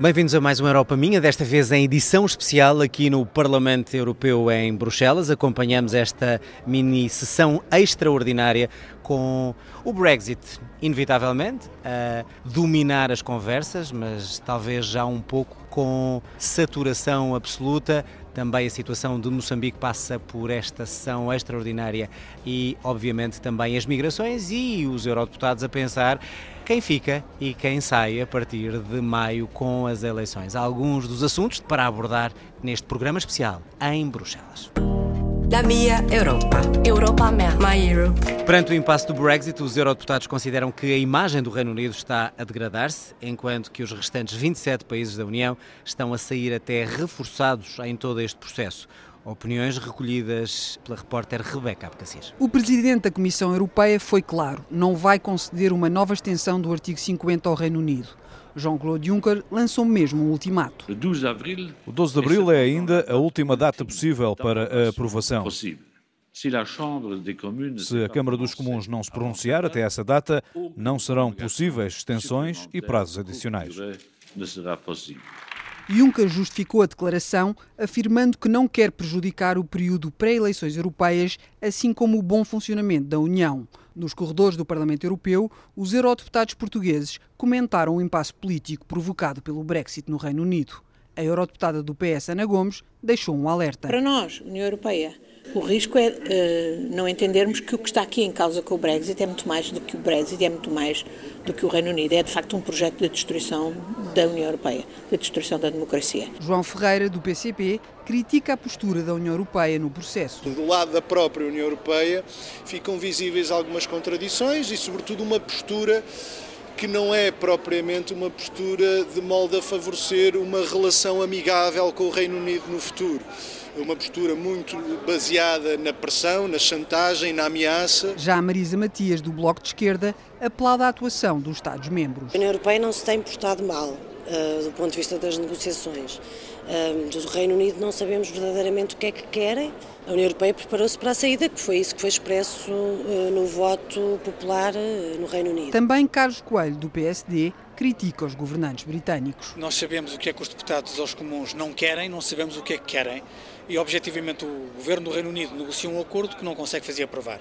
Bem-vindos a mais uma Europa Minha, desta vez em edição especial aqui no Parlamento Europeu em Bruxelas. Acompanhamos esta mini sessão extraordinária com o Brexit, inevitavelmente, a dominar as conversas, mas talvez já um pouco com saturação absoluta. Também a situação de Moçambique passa por esta sessão extraordinária e, obviamente, também as migrações e os eurodeputados a pensar quem fica e quem sai a partir de maio com as eleições. Alguns dos assuntos para abordar neste programa especial em Bruxelas. Da minha Europa. Europa minha. My Europe. Perante o impasse do Brexit, os eurodeputados consideram que a imagem do Reino Unido está a degradar-se, enquanto que os restantes 27 países da União estão a sair até reforçados em todo este processo. Opiniões recolhidas pela repórter Rebeca Abcacis. O presidente da Comissão Europeia foi claro, não vai conceder uma nova extensão do artigo 50 ao Reino Unido. Jean-Claude Juncker lançou mesmo um ultimato. O 12 de abril é ainda a última data possível para a aprovação. Se a Câmara dos Comuns não se pronunciar até essa data, não serão possíveis extensões e prazos adicionais. Juncker justificou a declaração afirmando que não quer prejudicar o período pré-eleições europeias, assim como o bom funcionamento da União. Nos corredores do Parlamento Europeu, os eurodeputados portugueses comentaram o impasse político provocado pelo Brexit no Reino Unido. A eurodeputada do PS, Ana Gomes, deixou um alerta. Para nós, União Europeia, o risco é uh, não entendermos que o que está aqui em causa com o Brexit é muito mais do que o Brexit, é muito mais do que o Reino Unido. É de facto um projeto de destruição da União Europeia, de destruição da democracia. João Ferreira, do PCP, critica a postura da União Europeia no processo. Do lado da própria União Europeia ficam visíveis algumas contradições e, sobretudo, uma postura que não é propriamente uma postura de molde a favorecer uma relação amigável com o Reino Unido no futuro uma postura muito baseada na pressão, na chantagem, na ameaça. Já a Marisa Matias, do Bloco de Esquerda, aplaude a atuação dos Estados-membros. A União Europeia não se tem portado mal uh, do ponto de vista das negociações. Do Reino Unido não sabemos verdadeiramente o que é que querem. A União Europeia preparou-se para a saída, que foi isso que foi expresso uh, no voto popular no Reino Unido. Também Carlos Coelho, do PSD, critica os governantes britânicos. Nós sabemos o que é que os deputados aos comuns não querem, não sabemos o que é que querem e, objetivamente, o governo do Reino Unido negocia um acordo que não consegue fazer aprovar.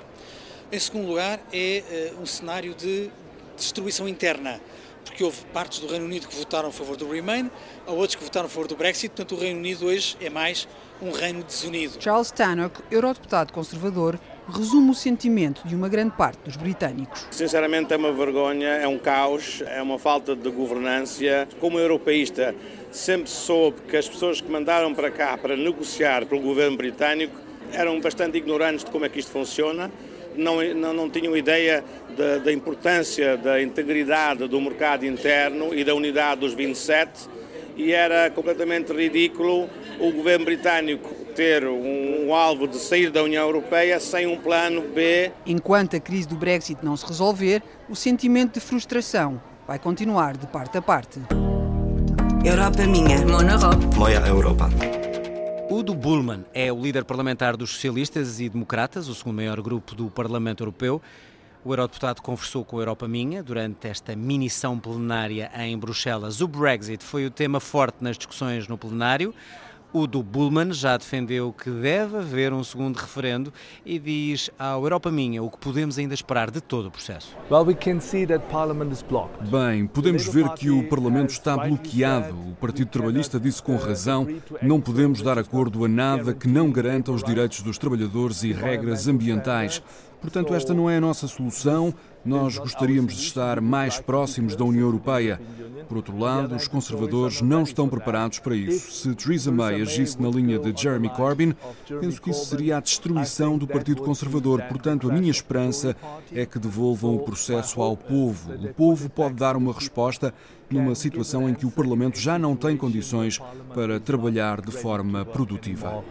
Em segundo lugar, é uh, um cenário de destruição interna, porque houve partes do Reino Unido que votaram a favor do Remain, há outros que votaram a favor do Brexit, portanto, o Reino Unido hoje é mais um reino desunido. Charles Tannock, eurodeputado conservador, resume o sentimento de uma grande parte dos britânicos. Sinceramente, é uma vergonha, é um caos, é uma falta de governância. Como europeísta, sempre soube que as pessoas que mandaram para cá para negociar pelo governo britânico eram bastante ignorantes de como é que isto funciona, não, não, não tinham ideia da, da importância da integridade do mercado interno e da unidade dos 27 e era completamente ridículo o governo britânico ter um, um, alvo de sair da União Europeia sem um plano B. Enquanto a crise do Brexit não se resolver, o sentimento de frustração vai continuar de parte a parte. Europa minha. Mon Europe. Moja Europa. Udo Bullmann é o líder parlamentar dos socialistas e democratas, o segundo maior grupo do Parlamento Europeu. O eurodeputado conversou com a Europa Minha durante esta minição plenária em Bruxelas. O Brexit foi o tema forte nas discussões no plenário. O do Bullman já defendeu que deve haver um segundo referendo e diz ao Europa Minha o que podemos ainda esperar de todo o processo. Bem, podemos ver que o Parlamento está bloqueado. O Partido Trabalhista disse com razão: não podemos dar acordo a nada que não garanta os direitos dos trabalhadores e regras ambientais. Portanto, esta não é a nossa solução. Nós gostaríamos de estar mais próximos da União Europeia. Por outro lado, os conservadores não estão preparados para isso. Se Theresa May agisse na linha de Jeremy Corbyn, penso que isso seria a destruição do Partido Conservador. Portanto, a minha esperança é que devolvam o processo ao povo. O povo pode dar uma resposta numa situação em que o Parlamento já não tem condições para trabalhar de forma produtiva.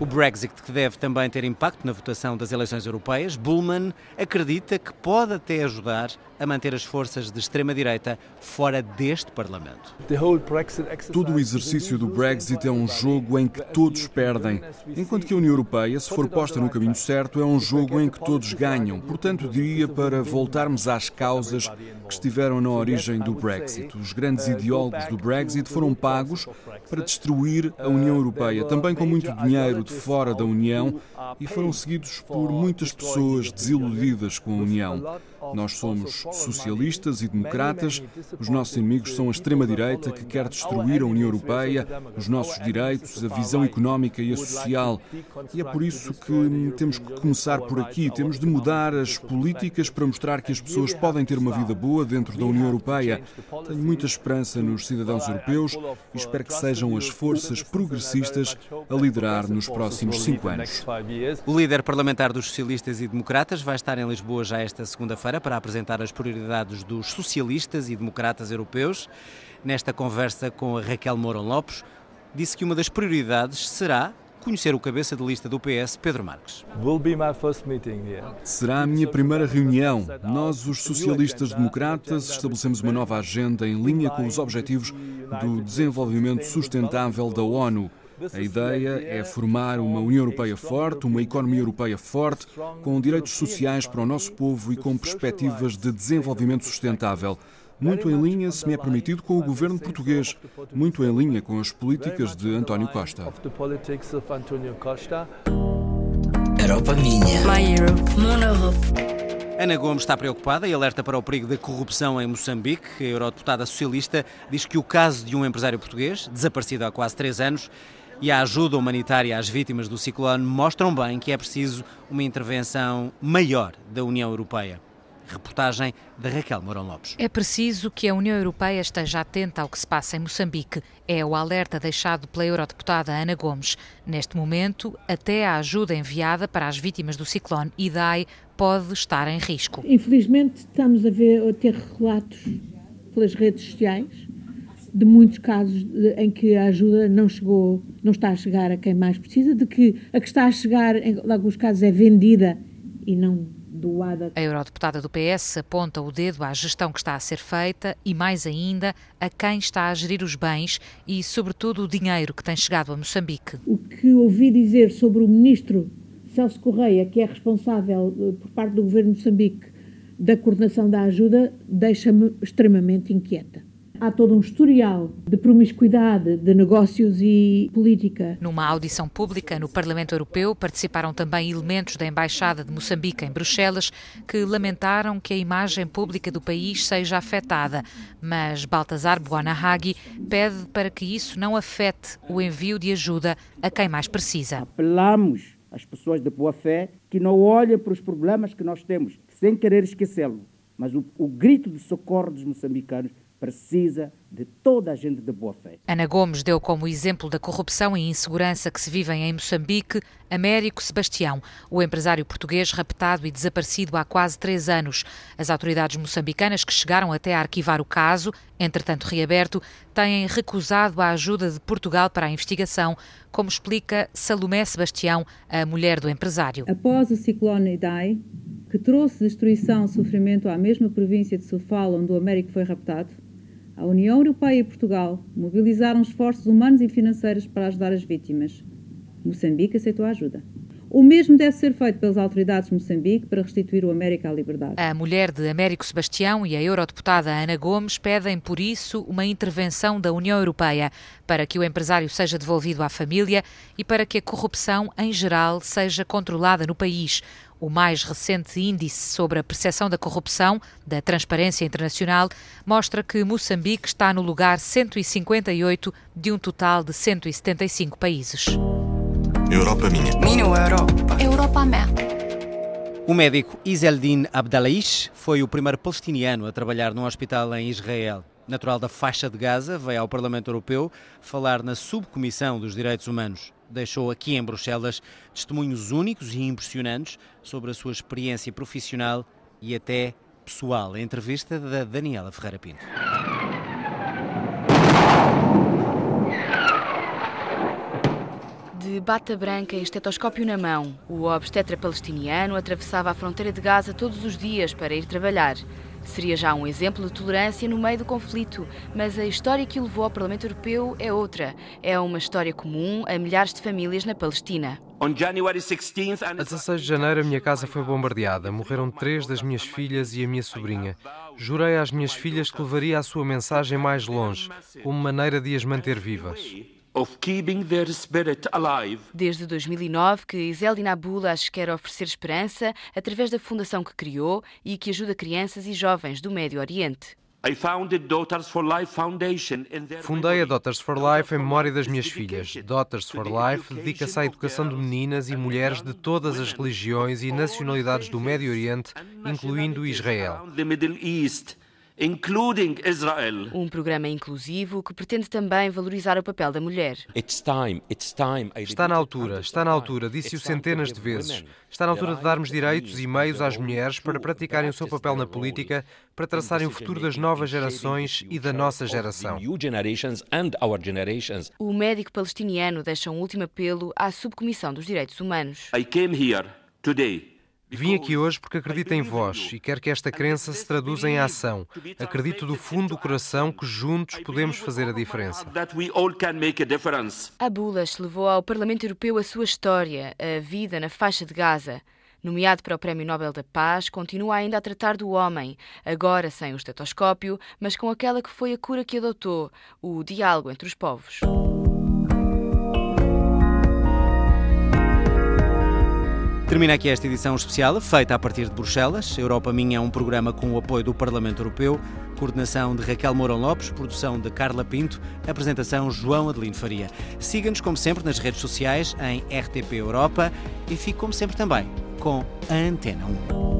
O Brexit que deve também ter impacto na votação das eleições europeias, Bullman acredita que pode até ajudar a manter as forças de extrema-direita fora deste Parlamento. Todo o exercício do Brexit é um jogo em que todos perdem, enquanto que a União Europeia, se for posta no caminho certo, é um jogo em que todos ganham. Portanto, diria para voltarmos às causas que estiveram na origem do Brexit. Brexit. Os grandes ideólogos do Brexit foram pagos para destruir a União Europeia, também com muito dinheiro de fora da União, e foram seguidos por muitas pessoas desiludidas com a União. Nós somos socialistas e democratas, os nossos inimigos são a extrema-direita que quer destruir a União Europeia, os nossos direitos, a visão económica e a social. E é por isso que temos que começar por aqui, temos de mudar as políticas para mostrar que as pessoas podem ter uma vida boa dentro da União Europeia. Tenho muita esperança nos cidadãos europeus. e espero que sejam as forças progressistas a liderar nos próximos cinco anos. O líder parlamentar dos socialistas e democratas vai estar em Lisboa já esta segunda-feira para apresentar as prioridades dos socialistas e democratas europeus. Nesta conversa com a Raquel Mourão Lopes, disse que uma das prioridades será conhecer o cabeça de lista do PS, Pedro Marques. Será a minha primeira reunião. Nós, os socialistas democratas, estabelecemos uma nova agenda em linha com os objetivos do desenvolvimento sustentável da ONU. A ideia é formar uma União Europeia forte, uma economia europeia forte, com direitos sociais para o nosso povo e com perspectivas de desenvolvimento sustentável. Muito em linha, se me é permitido, com o governo português, muito em linha com as políticas de António Costa. Europa minha. My Europe. Mon Europe. Ana Gomes está preocupada e alerta para o perigo da corrupção em Moçambique. A eurodeputada socialista diz que o caso de um empresário português, desaparecido há quase três anos, e a ajuda humanitária às vítimas do ciclone mostram bem que é preciso uma intervenção maior da União Europeia. Reportagem de Raquel Mourão Lopes. É preciso que a União Europeia esteja atenta ao que se passa em Moçambique. É o alerta deixado pela eurodeputada Ana Gomes. Neste momento, até a ajuda enviada para as vítimas do ciclone Idai pode estar em risco. Infelizmente, estamos a, ver, a ter relatos pelas redes sociais de muitos casos em que a ajuda não chegou, não está a chegar a quem mais precisa, de que a que está a chegar, em alguns casos, é vendida e não doada. A eurodeputada do PS aponta o dedo à gestão que está a ser feita e, mais ainda, a quem está a gerir os bens e, sobretudo, o dinheiro que tem chegado a Moçambique. O que ouvi dizer sobre o ministro Celso Correia, que é responsável por parte do governo de Moçambique da coordenação da ajuda, deixa-me extremamente inquieta há todo um historial de promiscuidade de negócios e política. Numa audição pública no Parlamento Europeu participaram também elementos da Embaixada de Moçambique em Bruxelas que lamentaram que a imagem pública do país seja afetada, mas Baltasar Buonahagi pede para que isso não afete o envio de ajuda a quem mais precisa. Apelamos às pessoas de boa fé que não olhem para os problemas que nós temos, sem querer esquecê-lo. Mas o, o grito de socorro dos moçambicanos precisa de toda a gente de boa fé. Ana Gomes deu como exemplo da corrupção e insegurança que se vivem em Moçambique Américo Sebastião, o empresário português raptado e desaparecido há quase três anos. As autoridades moçambicanas que chegaram até a arquivar o caso, entretanto reaberto, têm recusado a ajuda de Portugal para a investigação, como explica Salomé Sebastião, a mulher do empresário. Após o ciclone Idai, que trouxe destruição e sofrimento à mesma província de Sofala onde o Américo foi raptado, a União Europeia e Portugal mobilizaram esforços humanos e financeiros para ajudar as vítimas. Moçambique aceitou a ajuda. O mesmo deve ser feito pelas autoridades de Moçambique para restituir o América à liberdade. A mulher de Américo Sebastião e a eurodeputada Ana Gomes pedem, por isso, uma intervenção da União Europeia para que o empresário seja devolvido à família e para que a corrupção, em geral, seja controlada no país. O mais recente índice sobre a percepção da corrupção da Transparência Internacional mostra que Moçambique está no lugar 158 de um total de 175 países. Europa minha. Minha Europa. Europa minha. O médico Izeldin Abdalaish foi o primeiro palestiniano a trabalhar num hospital em Israel. Natural da faixa de Gaza, veio ao Parlamento Europeu falar na subcomissão dos direitos humanos deixou aqui em Bruxelas testemunhos únicos e impressionantes sobre a sua experiência profissional e até pessoal. A entrevista da Daniela Ferreira Pinto. De bata branca e estetoscópio na mão, o obstetra palestiniano atravessava a fronteira de Gaza todos os dias para ir trabalhar. Seria já um exemplo de tolerância no meio do conflito, mas a história que o levou ao Parlamento Europeu é outra. É uma história comum a milhares de famílias na Palestina. A 16 de janeiro, a minha casa foi bombardeada. Morreram três das minhas filhas e a minha sobrinha. Jurei às minhas filhas que levaria a sua mensagem mais longe, como maneira de as manter vivas. Desde 2009 que Iseldin Abulas quer oferecer esperança através da fundação que criou e que ajuda crianças e jovens do Médio Oriente. Fundei a Daughters for Life em memória das minhas filhas. Daughters for Life dedica-se à educação de meninas e mulheres de todas as religiões e nacionalidades do Médio Oriente, incluindo Israel including Israel. Um programa inclusivo que pretende também valorizar o papel da mulher. It's time, it's time. Está na altura, está na altura, disse-o centenas de vezes. Está na altura de darmos direitos e meios às mulheres para praticarem o seu papel na política, para traçarem o futuro das novas gerações e da nossa geração. O médico palestiniano deixa um último apelo à Subcomissão dos Direitos Humanos. I came here today Vim aqui hoje porque acredito em vós e quero que esta crença se traduza em ação. Acredito do fundo do coração que juntos podemos fazer a diferença. Abulas levou ao Parlamento Europeu a sua história, a vida na faixa de Gaza. Nomeado para o Prémio Nobel da Paz, continua ainda a tratar do homem, agora sem o estetoscópio, mas com aquela que foi a cura que adotou, o diálogo entre os povos. Termina aqui esta edição especial, feita a partir de Bruxelas. Europa Minha é um programa com o apoio do Parlamento Europeu, coordenação de Raquel Mourão Lopes, produção de Carla Pinto, apresentação João Adelino Faria. Siga-nos, como sempre, nas redes sociais em RTP Europa e fique, como sempre, também com a Antena 1.